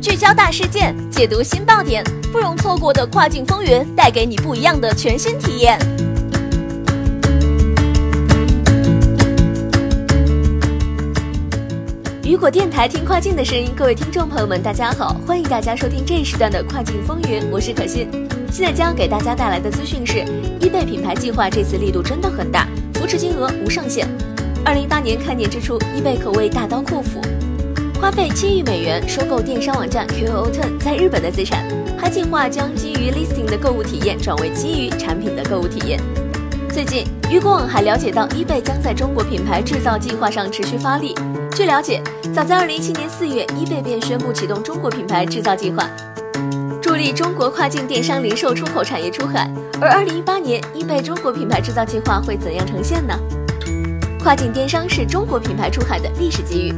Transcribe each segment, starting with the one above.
聚焦大事件，解读新爆点，不容错过的跨境风云，带给你不一样的全新体验。雨果电台听跨境的声音，各位听众朋友们，大家好，欢迎大家收听这一时段的跨境风云，我是可心。现在将给大家带来的资讯是，易贝品牌计划这次力度真的很大，扶持金额无上限。二零一八年开年之初，易贝可谓大刀阔斧，花费七亿美元收购电商网站 QO10 在日本的资产，还计划将基于 listing 的购物体验转为基于产品的购物体验。最近，雨果网还了解到，易贝将在中国品牌制造计划上持续发力。据了解，早在二零一七年四月，易贝便宣布启动中国品牌制造计划，助力中国跨境电商零售出口产业出海。而二零一八年，易贝中国品牌制造计划会怎样呈现呢？跨境电商是中国品牌出海的历史机遇。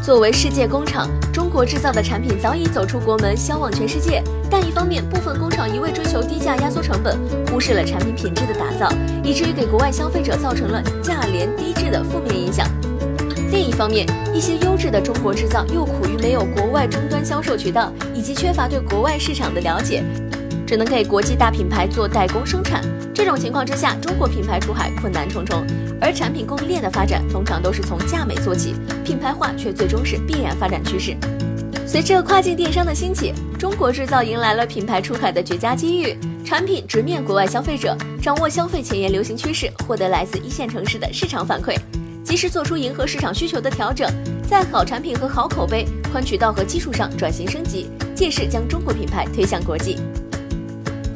作为世界工厂，中国制造的产品早已走出国门，销往全世界。但一方面，部分工厂一味追求低价压缩成本，忽视了产品品质的打造，以至于给国外消费者造成了价廉低质的负面影响。另一方面，一些优质的中国制造又苦于没有国外终端销售渠道，以及缺乏对国外市场的了解，只能给国际大品牌做代工生产。这种情况之下，中国品牌出海困难重重。而产品供应链的发展通常都是从价美做起，品牌化却最终是必然发展趋势。随着跨境电商的兴起，中国制造迎来了品牌出海的绝佳机遇。产品直面国外消费者，掌握消费前沿流行趋势，获得来自一线城市的市场反馈。及时做出迎合市场需求的调整，在好产品和好口碑、宽渠道和基础上转型升级，借势将中国品牌推向国际。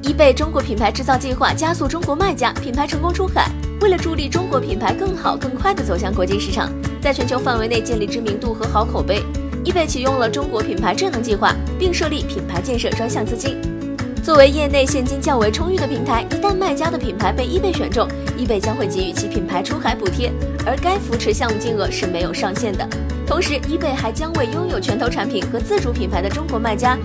易贝中国品牌制造计划加速中国卖家品牌成功出海。为了助力中国品牌更好、更快地走向国际市场，在全球范围内建立知名度和好口碑，易贝启用了中国品牌智能计划，并设立品牌建设专项资金。作为业内现金较为充裕的平台，一旦卖家的品牌被易贝选中，易贝将会给予其品牌出海补贴，而该扶持项目金额是没有上限的。同时，易贝还将为拥有拳头产品和自主品牌的中国卖家，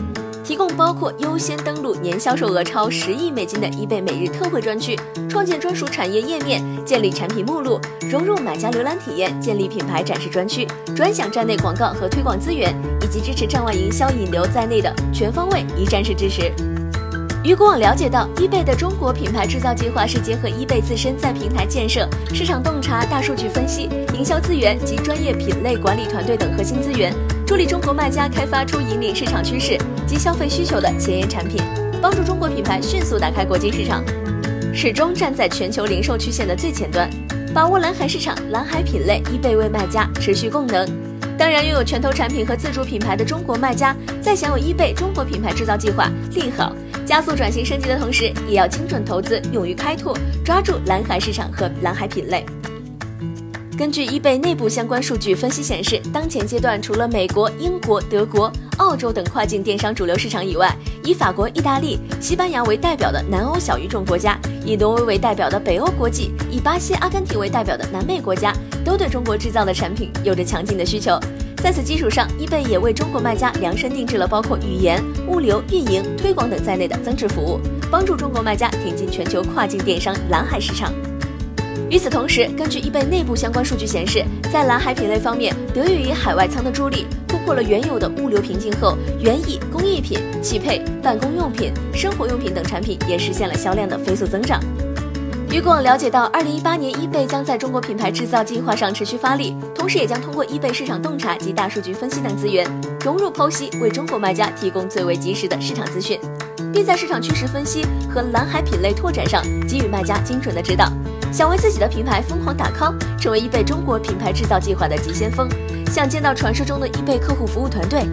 提供包括优先登录、年销售额超十亿美金的易贝每日特惠专区，创建专属产业页面，建立产品目录，融入买家浏览体验，建立品牌展示专区，专享站内广告和推广资源，以及支持站外营销引流在内的全方位一站式支持。雨果网了解到，易贝的中国品牌制造计划是结合易贝自身在平台建设、市场洞察、大数据分析、营销资源及专业品类管理团队等核心资源，助力中国卖家开发出引领市场趋势及消费需求的前沿产品，帮助中国品牌迅速打开国际市场，始终站在全球零售曲线的最前端，把握蓝海市场、蓝海品类，易贝为卖家持续供能。当然，拥有拳头产品和自主品牌的中国卖家，在享有易贝中国品牌制造计划利好。加速转型升级的同时，也要精准投资，勇于开拓，抓住蓝海市场和蓝海品类。根据易贝内部相关数据分析显示，当前阶段除了美国、英国、德国、澳洲等跨境电商主流市场以外，以法国、意大利、西班牙为代表的南欧小语种国家，以挪威为代表的北欧国际，以巴西、阿根廷为代表的南美国家，都对中国制造的产品有着强劲的需求。在此基础上，易贝也为中国卖家量身定制了包括语言、物流、运营、推广等在内的增值服务，帮助中国卖家挺进全球跨境电商蓝海市场。与此同时，根据易贝内部相关数据显示，在蓝海品类方面，得益于海外仓的助力，突破了原有的物流瓶颈后，园艺、工艺品、汽配、办公用品、生活用品等产品也实现了销量的飞速增长。雨果了解到，二零一八年易贝将在中国品牌制造计划上持续发力，同时也将通过易贝市场洞察及大数据分析等资源，融入剖析，为中国卖家提供最为及时的市场资讯，并在市场趋势分析和蓝海品类拓展上给予卖家精准的指导。想为自己的品牌疯狂打 call，成为易贝中国品牌制造计划的急先锋，想见到传说中的易贝客户服务团队，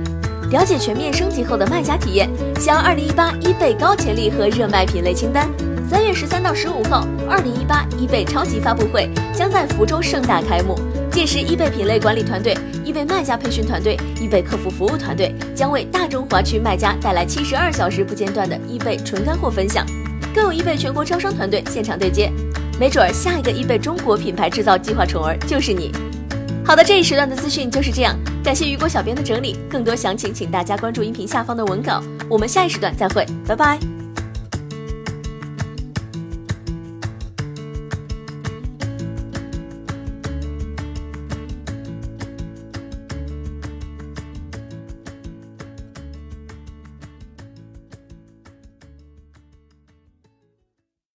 了解全面升级后的卖家体验，想要二零一八易贝高潜力和热卖品类清单。三月十三到十五号，二零一八易贝超级发布会将在福州盛大开幕。届时，易贝品类管理团队、易贝卖家培训团队、易贝客服服务团队将为大中华区卖家带来七十二小时不间断的易贝纯干货分享，更有易贝全国招商团队现场对接。没准儿下一个易贝中国品牌制造计划宠儿就是你。好的，这一时段的资讯就是这样，感谢雨果小编的整理。更多详情，请大家关注音频下方的文稿。我们下一时段再会，拜拜。